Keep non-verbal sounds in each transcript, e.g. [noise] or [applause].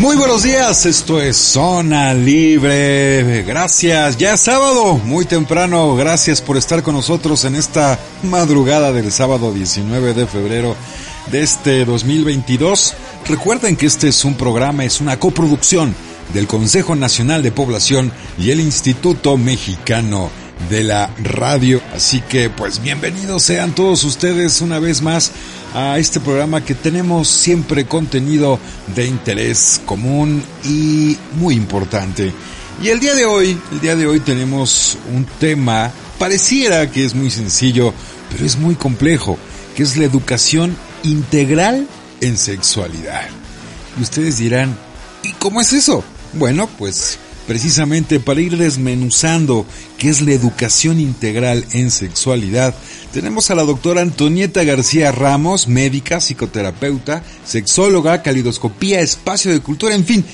Muy buenos días, esto es Zona Libre. Gracias, ya es sábado, muy temprano. Gracias por estar con nosotros en esta madrugada del sábado 19 de febrero de este 2022. Recuerden que este es un programa, es una coproducción del Consejo Nacional de Población y el Instituto Mexicano de la Radio. Así que pues bienvenidos sean todos ustedes una vez más a este programa que tenemos siempre contenido de interés común y muy importante. Y el día de hoy, el día de hoy tenemos un tema, pareciera que es muy sencillo, pero es muy complejo, que es la educación integral en sexualidad. Y ustedes dirán, ¿y cómo es eso? Bueno, pues precisamente para ir desmenuzando qué es la educación integral en sexualidad, tenemos a la doctora Antonieta García Ramos, médica, psicoterapeuta, sexóloga, calidoscopía, espacio de cultura, en fin,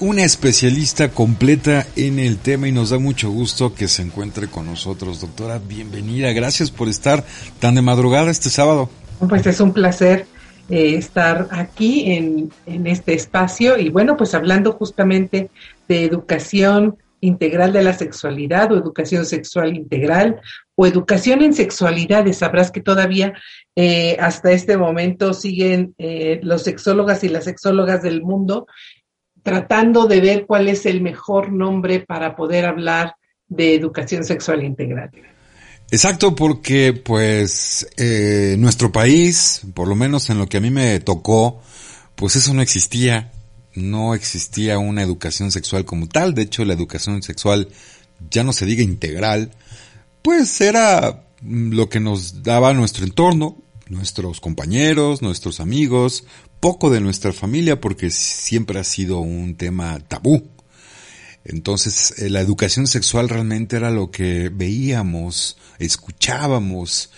una especialista completa en el tema y nos da mucho gusto que se encuentre con nosotros. Doctora, bienvenida, gracias por estar tan de madrugada este sábado. Pues es un placer eh, estar aquí en, en este espacio y bueno, pues hablando justamente de educación integral de la sexualidad o educación sexual integral o educación en sexualidades. Sabrás que todavía eh, hasta este momento siguen eh, los sexólogas y las sexólogas del mundo tratando de ver cuál es el mejor nombre para poder hablar de educación sexual integral. Exacto, porque pues eh, nuestro país, por lo menos en lo que a mí me tocó, pues eso no existía no existía una educación sexual como tal, de hecho la educación sexual ya no se diga integral, pues era lo que nos daba nuestro entorno, nuestros compañeros, nuestros amigos, poco de nuestra familia porque siempre ha sido un tema tabú. Entonces eh, la educación sexual realmente era lo que veíamos, escuchábamos.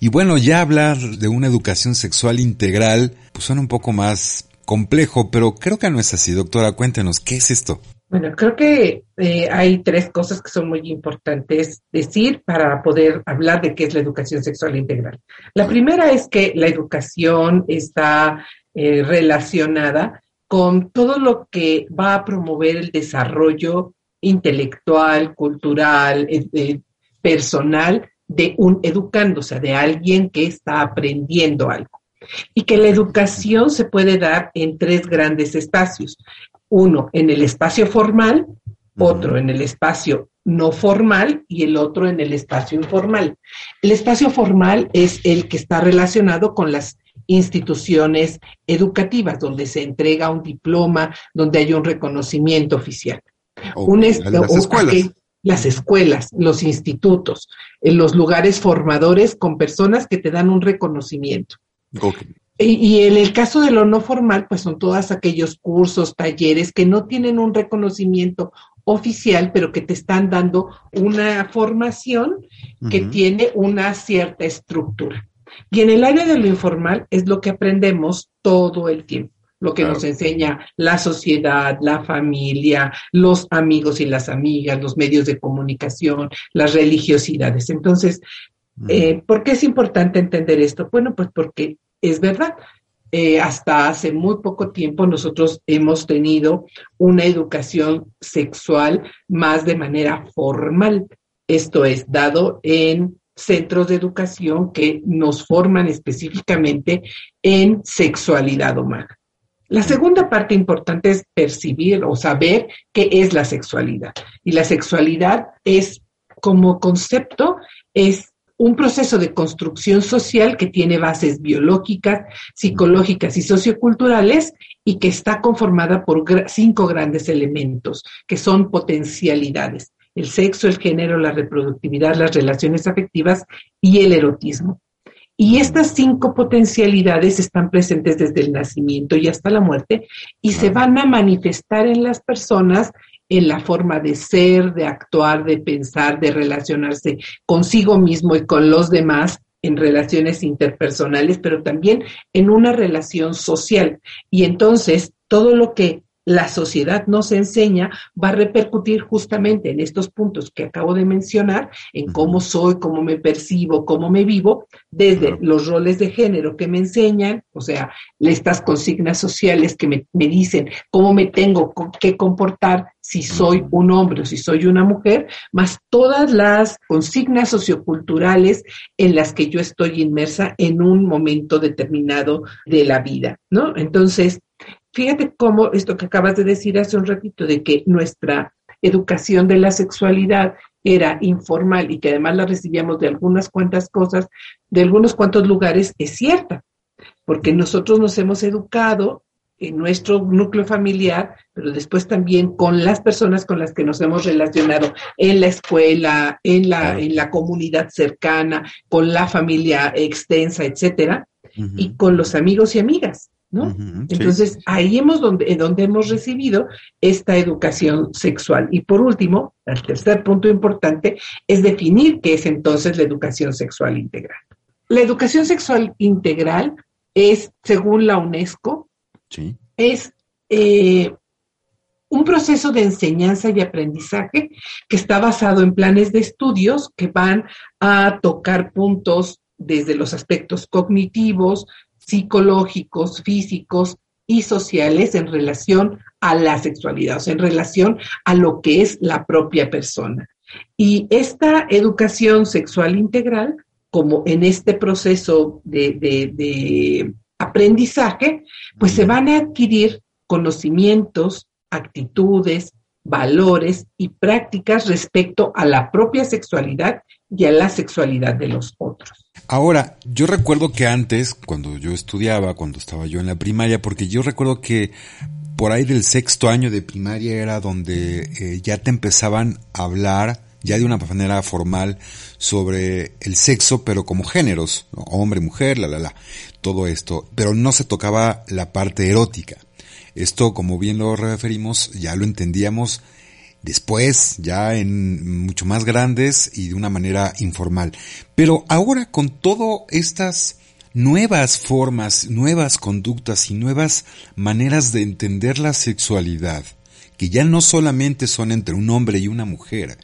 Y bueno, ya hablar de una educación sexual integral, pues suena un poco más complejo, pero creo que no es así. Doctora, cuéntenos, ¿qué es esto? Bueno, creo que eh, hay tres cosas que son muy importantes decir para poder hablar de qué es la educación sexual integral. La primera es que la educación está eh, relacionada con todo lo que va a promover el desarrollo intelectual, cultural, eh, personal de un educando, o sea, de alguien que está aprendiendo algo y que la educación se puede dar en tres grandes espacios. Uno en el espacio formal, otro en el espacio no formal y el otro en el espacio informal. El espacio formal es el que está relacionado con las instituciones educativas, donde se entrega un diploma, donde hay un reconocimiento oficial. un las escuelas. las escuelas, los institutos, en los lugares formadores con personas que te dan un reconocimiento. Okay. Y, y, en el caso de lo no formal, pues son todos aquellos cursos, talleres que no tienen un reconocimiento oficial, pero que te están dando una formación que tiene una cierta estructura. Y en el área de lo informal es lo que aprendemos todo el tiempo, lo que claro. nos enseña la sociedad, la familia, los amigos y las amigas, los medios de comunicación, las religiosidades. Entonces, eh, ¿Por qué es importante entender esto? Bueno, pues porque es verdad. Eh, hasta hace muy poco tiempo nosotros hemos tenido una educación sexual más de manera formal. Esto es dado en centros de educación que nos forman específicamente en sexualidad humana. La segunda parte importante es percibir o saber qué es la sexualidad. Y la sexualidad es como concepto es un proceso de construcción social que tiene bases biológicas, psicológicas y socioculturales y que está conformada por cinco grandes elementos, que son potencialidades, el sexo, el género, la reproductividad, las relaciones afectivas y el erotismo. Y estas cinco potencialidades están presentes desde el nacimiento y hasta la muerte y se van a manifestar en las personas en la forma de ser, de actuar, de pensar, de relacionarse consigo mismo y con los demás en relaciones interpersonales, pero también en una relación social. Y entonces todo lo que la sociedad nos enseña va a repercutir justamente en estos puntos que acabo de mencionar, en cómo soy, cómo me percibo, cómo me vivo, desde los roles de género que me enseñan, o sea, estas consignas sociales que me, dicen cómo me tengo que comportar si soy un hombre o si soy una mujer, más todas las consignas socioculturales en las que yo estoy inmersa en un momento determinado de la vida, ¿no? Entonces, Fíjate cómo esto que acabas de decir hace un ratito, de que nuestra educación de la sexualidad era informal y que además la recibíamos de algunas cuantas cosas, de algunos cuantos lugares, es cierta, porque nosotros nos hemos educado en nuestro núcleo familiar, pero después también con las personas con las que nos hemos relacionado en la escuela, en la, en la comunidad cercana, con la familia extensa, etcétera, y con los amigos y amigas. Entonces, ahí hemos donde, donde hemos recibido esta educación sexual. Y por último, el tercer punto importante es definir qué es entonces la educación sexual integral. La educación sexual integral es, según la UNESCO, es eh, un proceso de enseñanza y aprendizaje que está basado en planes de estudios que van a tocar puntos desde los aspectos cognitivos, psicológicos, físicos y sociales en relación a la sexualidad, o sea, en relación a lo que es la propia persona. Y esta educación sexual integral, como en este proceso de, aprendizaje, pues se van a adquirir conocimientos, actitudes, valores y prácticas respecto a la propia sexualidad y a la sexualidad de los otros. Ahora, yo recuerdo que antes, cuando yo estudiaba, cuando estaba yo en la primaria, porque yo recuerdo que por ahí del sexto año de primaria era donde eh, ya te empezaban a hablar, ya de una manera formal, sobre el sexo, pero como géneros, hombre, mujer, la, la, la, todo esto, pero no se tocaba la parte erótica. Esto, como bien lo referimos, ya lo entendíamos después, ya en mucho más grandes y de una manera informal. Pero ahora con todas estas nuevas formas, nuevas conductas y nuevas maneras de entender la sexualidad, que ya no solamente son entre un hombre y una mujer,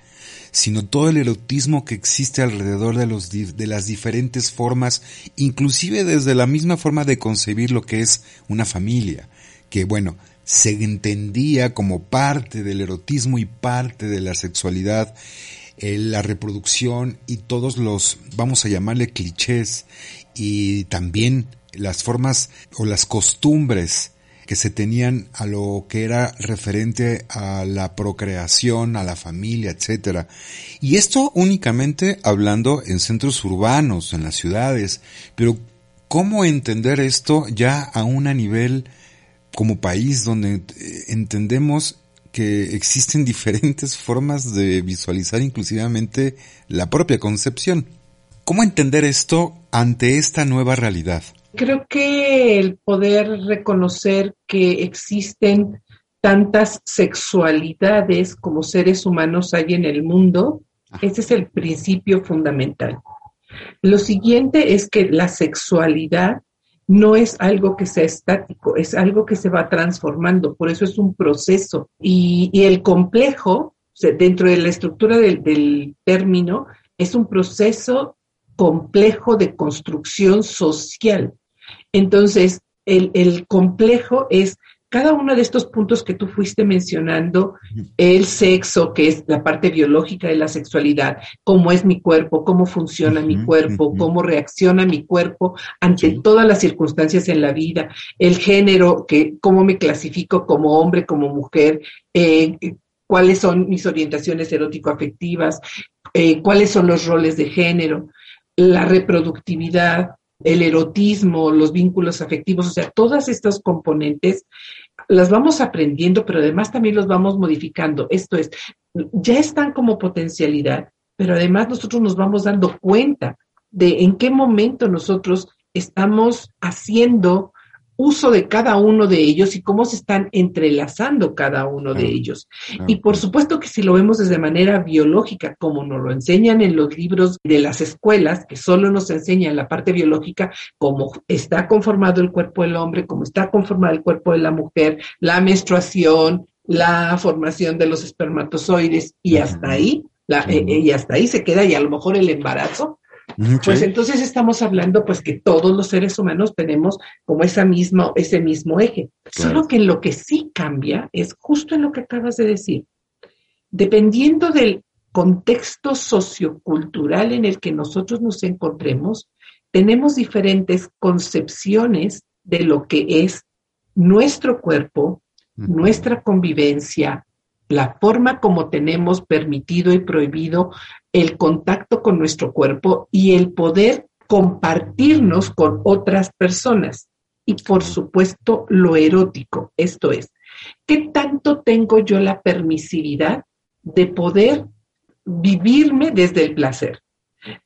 sino todo el erotismo que existe alrededor de, los, las diferentes formas, inclusive desde la misma forma de concebir lo que es una familia, que bueno, se entendía como parte del erotismo y parte de la sexualidad, eh, la reproducción y todos los, vamos a llamarle clichés, y también las formas o las costumbres que se tenían a lo que era referente a la procreación, a la familia, etcétera. Y esto únicamente hablando en centros urbanos, en las ciudades, pero ¿cómo entender esto ya a un nivel como país donde eh, entendemos que existen [laughs] diferentes formas de visualizar inclusivamente la propia concepción. ¿Cómo entender esto ante esta nueva realidad? Creo que el poder reconocer que existen tantas sexualidades como seres humanos hay en el mundo, ese es el principio fundamental. Lo siguiente es que la sexualidad no es algo que sea estático, es algo que se va transformando, por eso es un proceso. Y, el complejo, dentro de la estructura del, término, es un proceso complejo de construcción social. Entonces, el, el complejo es cada uno de estos puntos que tú fuiste mencionando, el sexo, que es la parte biológica de la sexualidad, cómo es mi cuerpo, cómo funciona mi cuerpo, cómo reacciona mi cuerpo ante todas las circunstancias en la vida, el género, que cómo me clasifico como hombre, como mujer, eh, cuáles son mis orientaciones erótico-afectivas, eh, cuáles son los roles de género, la reproductividad, el erotismo, los vínculos afectivos, o sea, todas estas componentes las vamos aprendiendo, pero además también los vamos modificando. Esto es, ya están como potencialidad, pero además nosotros nos vamos dando cuenta de en qué momento nosotros estamos haciendo uso de cada uno de ellos y cómo se están entrelazando cada uno de ellos. Y por supuesto que si lo vemos desde manera biológica, como nos lo enseñan en los libros de las escuelas, que solo nos enseñan la parte biológica, cómo está conformado el cuerpo del hombre, cómo está conformado el cuerpo de la mujer, la menstruación, la formación de los espermatozoides y hasta ahí, la, eh, eh, y hasta ahí se queda y a lo mejor el embarazo, pues entonces estamos hablando pues que todos los seres humanos tenemos como esa misma, ese mismo eje. Solo que lo que sí cambia es justo en lo que acabas de decir. Dependiendo del contexto sociocultural en el que nosotros nos encontremos, tenemos diferentes concepciones de lo que es nuestro cuerpo, nuestra convivencia, la forma como tenemos permitido y prohibido el contacto con nuestro cuerpo y el poder compartirnos con otras personas. Y por supuesto, lo erótico, esto es, ¿qué tanto tengo yo la permisividad de poder vivirme desde el placer,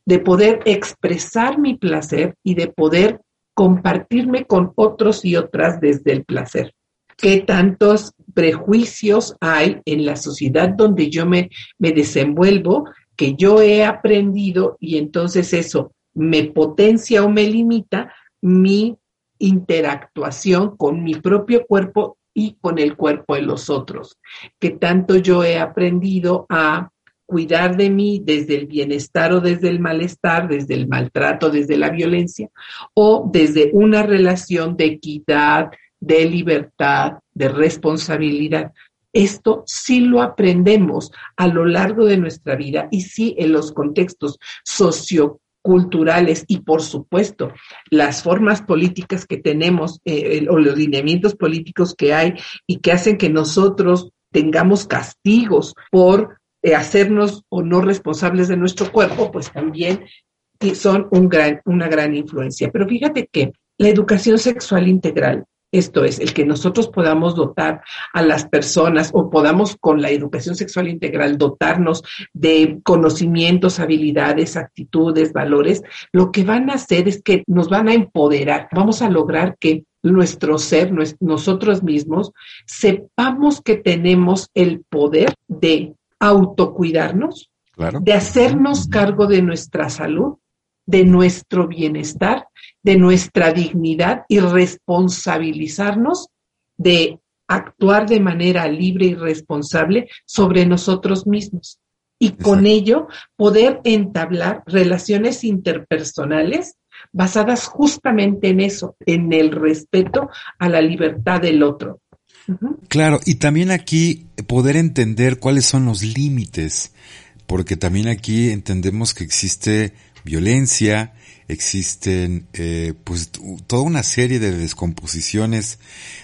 de poder expresar mi placer y de poder compartirme con otros y otras desde el placer? ¿Qué tantos prejuicios hay en la sociedad donde yo me, me desenvuelvo que yo he aprendido y entonces eso me potencia o me limita mi interactuación con mi propio cuerpo y con el cuerpo de los otros. Que tanto yo he aprendido a cuidar de mí desde el bienestar o desde el malestar, desde el maltrato, desde la violencia, o desde una relación de equidad, de libertad, de responsabilidad. Esto sí lo aprendemos a lo largo de nuestra vida y sí en los contextos socioculturales y por supuesto las formas políticas que tenemos eh, o los lineamientos políticos que hay y que hacen que nosotros tengamos castigos por eh, hacernos o no responsables de nuestro cuerpo, pues también son una gran influencia. Pero fíjate que la educación sexual integral esto es, el que nosotros podamos dotar a las personas o podamos con la educación sexual integral dotarnos de conocimientos, habilidades, actitudes, valores, lo que van a hacer es que nos van a empoderar. Vamos a lograr que nuestro ser, nosotros mismos, sepamos que tenemos el poder de autocuidarnos, de hacernos cargo de nuestra salud de nuestro bienestar, de nuestra dignidad y responsabilizarnos de actuar de manera libre y responsable sobre nosotros mismos. Y con ello poder entablar relaciones interpersonales basadas justamente en eso, en el respeto a la libertad del otro. Claro, y también aquí poder entender cuáles son los límites, porque también aquí entendemos que existe violencia, existen eh, pues toda una serie de descomposiciones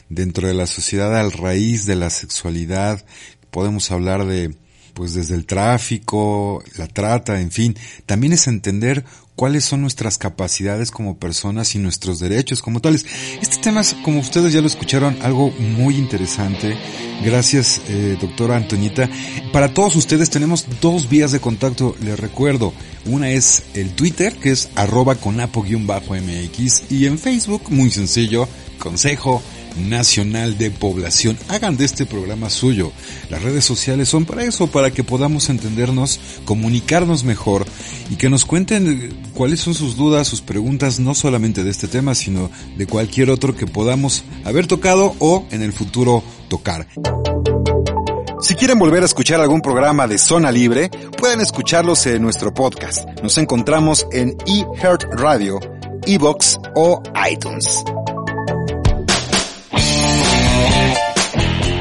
dentro de la sociedad al raíz de la sexualidad. Podemos hablar de pues desde el tráfico, la trata, en fin, también es entender cuáles son nuestras capacidades como personas y nuestros derechos como tales. Este tema es, como ustedes ya lo escucharon, algo muy interesante. Gracias, eh, doctora Antoñita. Para todos ustedes tenemos dos vías de contacto, les recuerdo. Una es el Twitter, que es arroba conapo-mx, y en Facebook, muy sencillo, consejo Nacional de Población. Hagan de este programa suyo. Las redes sociales son para eso, para que podamos entendernos, comunicarnos mejor y que nos cuenten cuáles son sus dudas, sus preguntas, no solamente de este tema, sino de cualquier otro que podamos haber tocado o en el futuro tocar. Si quieren volver a escuchar algún programa de Zona Libre, pueden escucharlos en nuestro podcast. Nos encontramos en eHeart Radio, Evox o iTunes.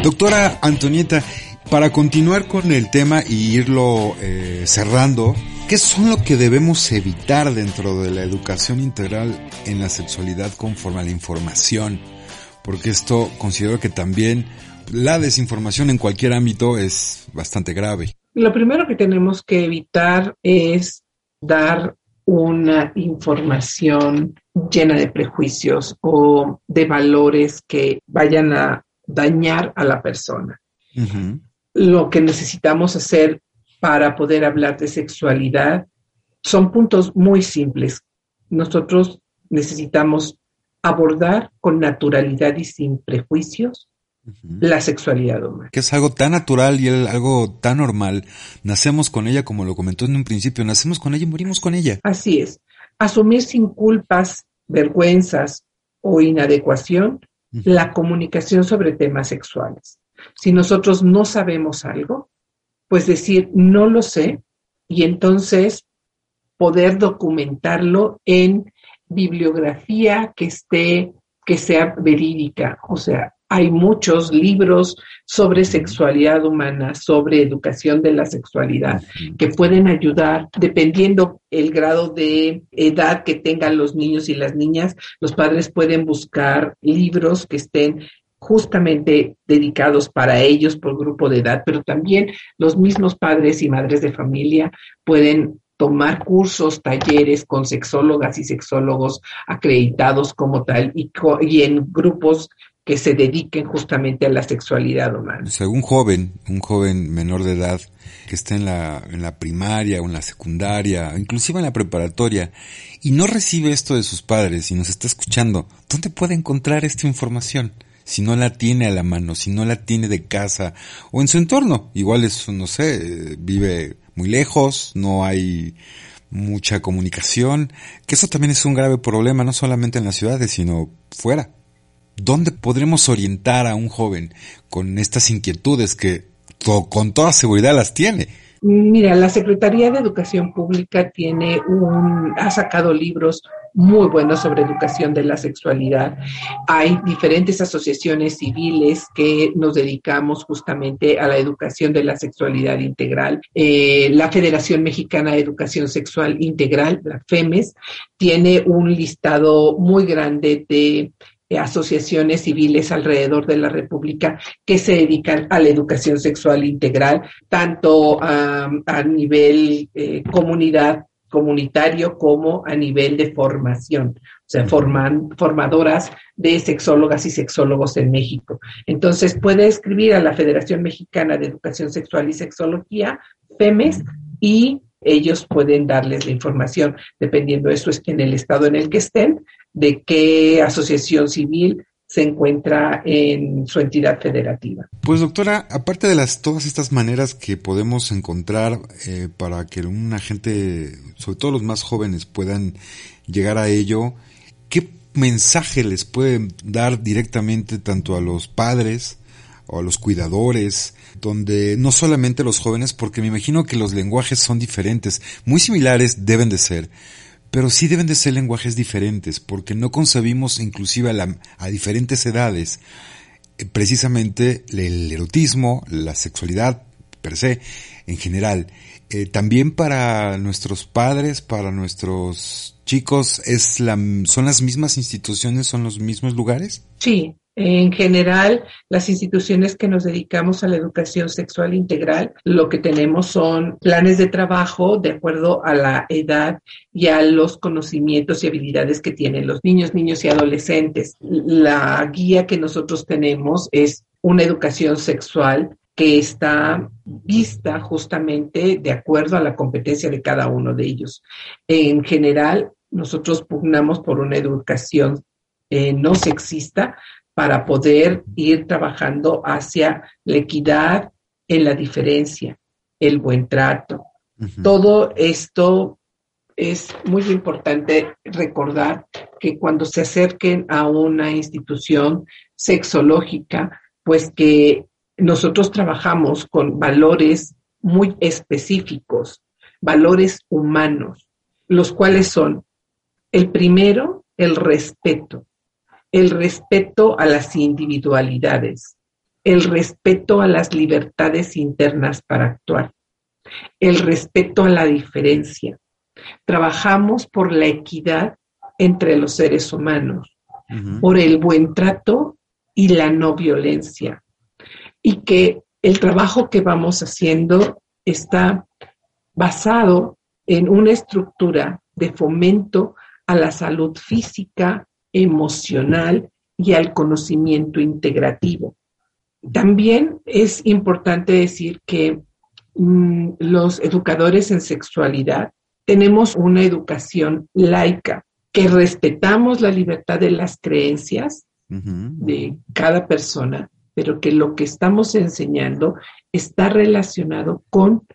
Doctora Antonieta, para continuar con el tema y irlo eh, cerrando, ¿qué son lo que debemos evitar dentro de la educación integral en la sexualidad conforme a la información? Porque esto considero que también la desinformación en cualquier ámbito es bastante grave. Lo primero que tenemos que evitar es dar una información llena de prejuicios o de valores que vayan a dañar a la persona. Lo que necesitamos hacer para poder hablar de sexualidad son puntos muy simples. Nosotros necesitamos abordar con naturalidad y sin prejuicios la sexualidad humana. Que es algo tan natural y algo tan normal. Nacemos con ella, como lo comentó en un principio, nacemos con ella y morimos con ella. Así es. Asumir sin culpas, vergüenzas o inadecuación la comunicación sobre temas sexuales. Si nosotros no sabemos algo, pues decir no lo sé y entonces poder documentarlo en bibliografía que esté, que sea verídica. O sea, hay muchos libros sobre sexualidad humana, sobre educación de la sexualidad, que pueden ayudar, dependiendo el grado de edad que tengan los niños y las niñas, los padres pueden buscar libros que estén justamente dedicados para ellos por grupo de edad, pero también los mismos padres y madres de familia pueden tomar cursos, talleres con sexólogas y sexólogos acreditados como tal y, y en grupos que se dediquen justamente a la sexualidad humana. O sea, un joven, un joven menor de edad que esté en la, en la primaria o en la secundaria, inclusive en la preparatoria, y no recibe esto de sus padres y nos está escuchando, ¿dónde puede encontrar esta información? Si no la tiene a la mano, si no la tiene de casa o en su entorno, igual es, no sé, vive muy lejos, no hay mucha comunicación, que eso también es un grave problema, no solamente en las ciudades, sino fuera. ¿Dónde podremos orientar a un joven con estas inquietudes que con toda seguridad las tiene? Mira, la Secretaría de Educación Pública tiene un, ha sacado libros muy buenos sobre educación de la sexualidad. Hay diferentes asociaciones civiles que nos dedicamos justamente a la educación de la sexualidad integral. Eh, la Federación Mexicana de Educación Sexual Integral, la FEMES, tiene un listado muy grande de asociaciones civiles alrededor de la República que se dedican a la educación sexual integral, tanto a nivel eh, comunidad comunitario como a nivel de formación, o sea, forman, formadoras de sexólogas y sexólogos en México. Entonces, puede escribir a la Federación Mexicana de Educación Sexual y Sexología, FEMES, y ellos pueden darles la información, dependiendo de eso en el estado en el que estén, de qué asociación civil se encuentra en su entidad federativa. Pues doctora, aparte de las todas estas maneras que podemos encontrar eh, para que una gente, sobre todo los más jóvenes, puedan llegar a ello, ¿qué mensaje les pueden dar directamente tanto a los padres o a los cuidadores, donde no solamente los jóvenes, porque me imagino que los lenguajes son diferentes, muy similares deben de ser, pero sí deben de ser lenguajes diferentes, porque no concebimos inclusive a, diferentes edades eh, precisamente el erotismo, la sexualidad per se, en general. Eh, también para nuestros padres, para nuestros chicos, es la, ¿son las mismas instituciones, son los mismos lugares? Sí, en general, las instituciones que nos dedicamos a la educación sexual integral, lo que tenemos son planes de trabajo de acuerdo a la edad y a los conocimientos y habilidades que tienen los niños, niños y adolescentes. La guía que nosotros tenemos es una educación sexual que está vista justamente de acuerdo a la competencia de cada uno de ellos. En general, nosotros pugnamos por una educación eh, no sexista, para poder ir trabajando hacia la equidad en la diferencia, el buen trato. Todo esto es muy importante recordar que cuando se acerquen a una institución sexológica, pues que nosotros trabajamos con valores muy específicos, valores humanos, los cuales son el primero, el respeto el respeto a las individualidades, el respeto a las libertades internas para actuar, el respeto a la diferencia. Trabajamos por la equidad entre los seres humanos, por el buen trato y la no violencia. Y que el trabajo que vamos haciendo está basado en una estructura de fomento a la salud física, emocional y al conocimiento integrativo. También es importante decir que mm, los educadores en sexualidad tenemos una educación laica, que respetamos la libertad de las creencias de cada persona, pero que lo que estamos enseñando está relacionado con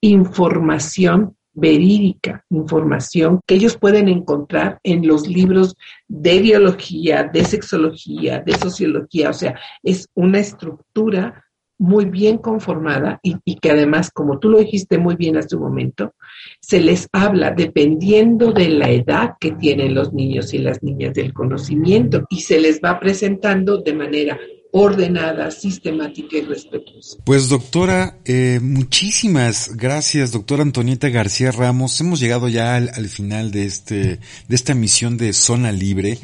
información verídica, información que ellos pueden encontrar en los libros de biología, de sexología, de sociología, o sea, es una estructura muy bien conformada y, que además, como tú lo dijiste muy bien hace un momento, se les habla dependiendo de la edad que tienen los niños y las niñas del conocimiento y se les va presentando de manera ordenada, sistemática y respetuosa. Pues doctora, eh, muchísimas gracias, doctora Antonieta García Ramos. Hemos llegado ya al, al, final de este, de esta misión de Zona Libre.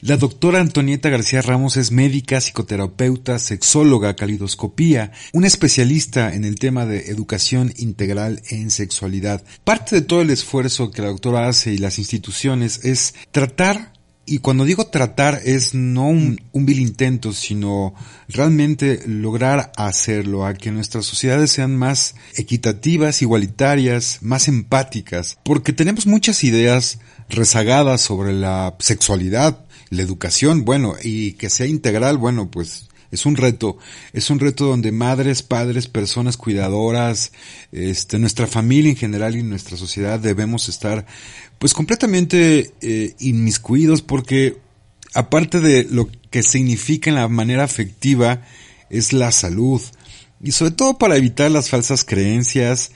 La doctora Antonieta García Ramos es médica, psicoterapeuta, sexóloga, calidoscopía, una especialista en el tema de educación integral en sexualidad. Parte de todo el esfuerzo que la doctora hace y las instituciones es tratar y cuando digo tratar es no un, un, vil intento, sino realmente lograr hacerlo, a que nuestras sociedades sean más equitativas, igualitarias, más empáticas, porque tenemos muchas ideas rezagadas sobre la sexualidad, la educación, bueno, y que sea integral, bueno, pues es un reto, es un reto donde madres, padres, personas cuidadoras, este, nuestra familia en general y nuestra sociedad debemos estar pues completamente eh, inmiscuidos porque aparte de lo que significa en la manera afectiva es la salud. Y sobre todo para evitar las falsas creencias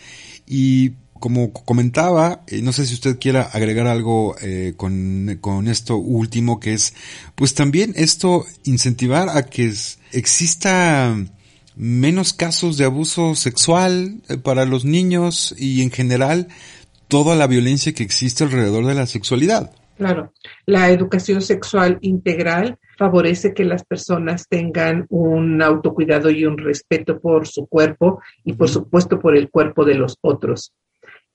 y como comentaba, eh, no sé si usted quiera agregar algo eh, con, con, esto último, que es, pues también esto incentivar a que exista menos casos de abuso sexual eh, para los niños y en general toda la violencia que existe alrededor de la sexualidad. Claro, la educación sexual integral favorece que las personas tengan un autocuidado y un respeto por su cuerpo y por supuesto por el cuerpo de los otros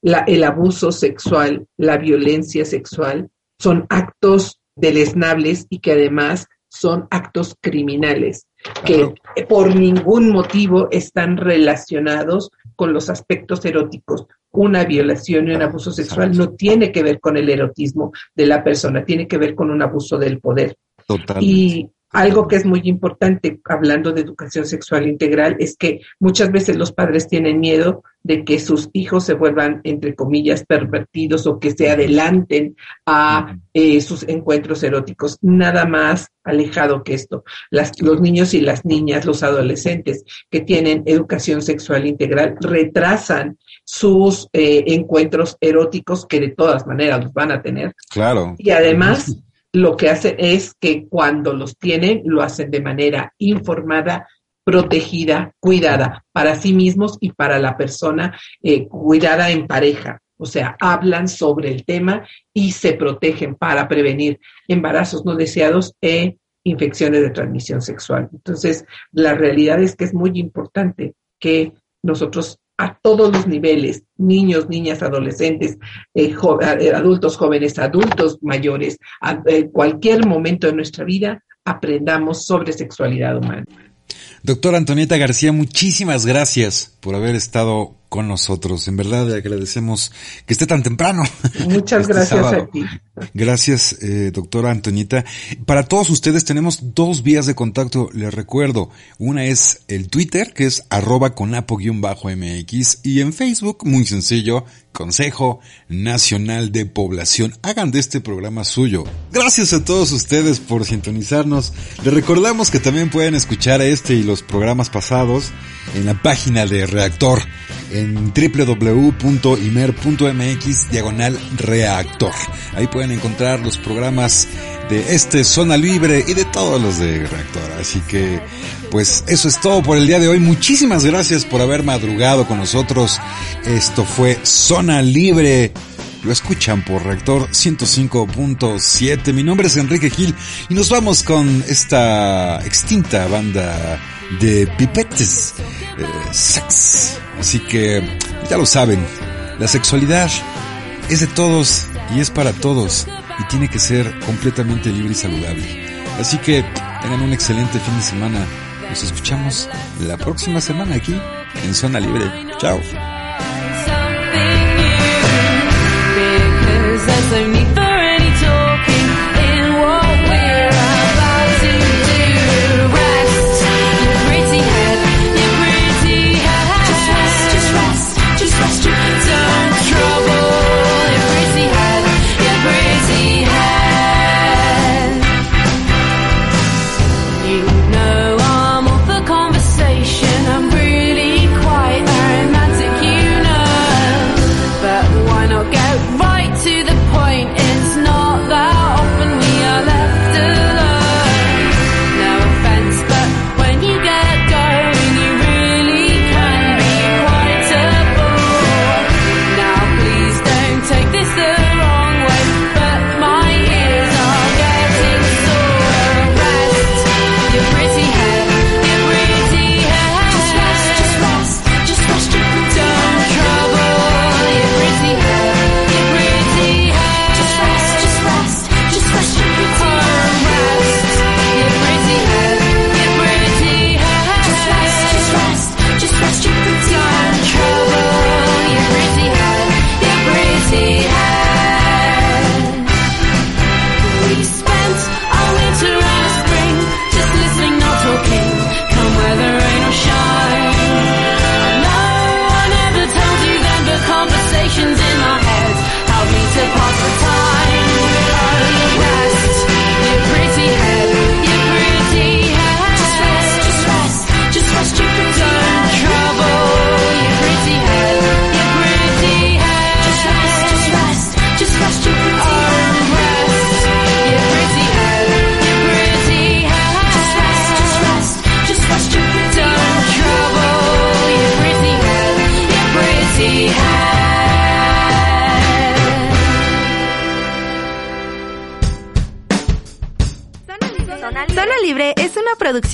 la, el abuso sexual, la violencia sexual, son actos deleznables y que además son actos criminales, que por ningún motivo están relacionados con los aspectos eróticos. Una violación y un abuso sexual no tiene que ver con el erotismo de la persona, tiene que ver con un abuso del poder. Totalmente. Y algo que es muy importante hablando de educación sexual integral es que muchas veces los padres tienen miedo de que sus hijos se vuelvan, entre comillas, pervertidos o que se adelanten a eh, sus encuentros eróticos. Nada más alejado que esto. Las, los niños y las niñas, los adolescentes que tienen educación sexual integral retrasan sus eh, encuentros eróticos que de todas maneras los van a tener. Claro. Y además lo que hace es que cuando los tienen, lo hacen de manera informada, protegida, cuidada para sí mismos y para la persona eh, cuidada en pareja. O sea, hablan sobre el tema y se protegen para prevenir embarazos no deseados e infecciones de transmisión sexual. Entonces, la realidad es que es muy importante que nosotros a todos los niveles, niños, niñas, adolescentes, eh, eh, adultos jóvenes, adultos mayores, a cualquier momento de nuestra vida, aprendamos sobre sexualidad humana. Doctora Antonieta García, muchísimas gracias por haber estado con nosotros. En verdad le agradecemos que esté tan temprano. Muchas este gracias sábado. a ti. Gracias, eh, doctora Antonieta. Para todos ustedes tenemos dos vías de contacto, les recuerdo. Una es el Twitter, que es arroba conapo-mx, y en Facebook, muy sencillo, Consejo Nacional de Población. Hagan de este programa suyo. Gracias a todos ustedes por sintonizarnos. Les recordamos que también pueden escuchar este y los programas pasados en la página de Reactor en www.imer.mx diagonal reactor. Ahí pueden encontrar los programas de este Zona Libre y de todos los de Reactor. Así que, pues eso es todo por el día de hoy. Muchísimas gracias por haber madrugado con nosotros. Esto fue Zona Libre. Lo escuchan por Reactor 105.7. Mi nombre es Enrique Gil y nos vamos con esta extinta banda de pipetes, eh, sex. Así que Ya lo saben, la sexualidad es de todos y es para todos y tiene que ser completamente libre y saludable. Así que tengan un excelente fin de semana. Nos escuchamos la próxima semana aquí en Zona Libre. Chao.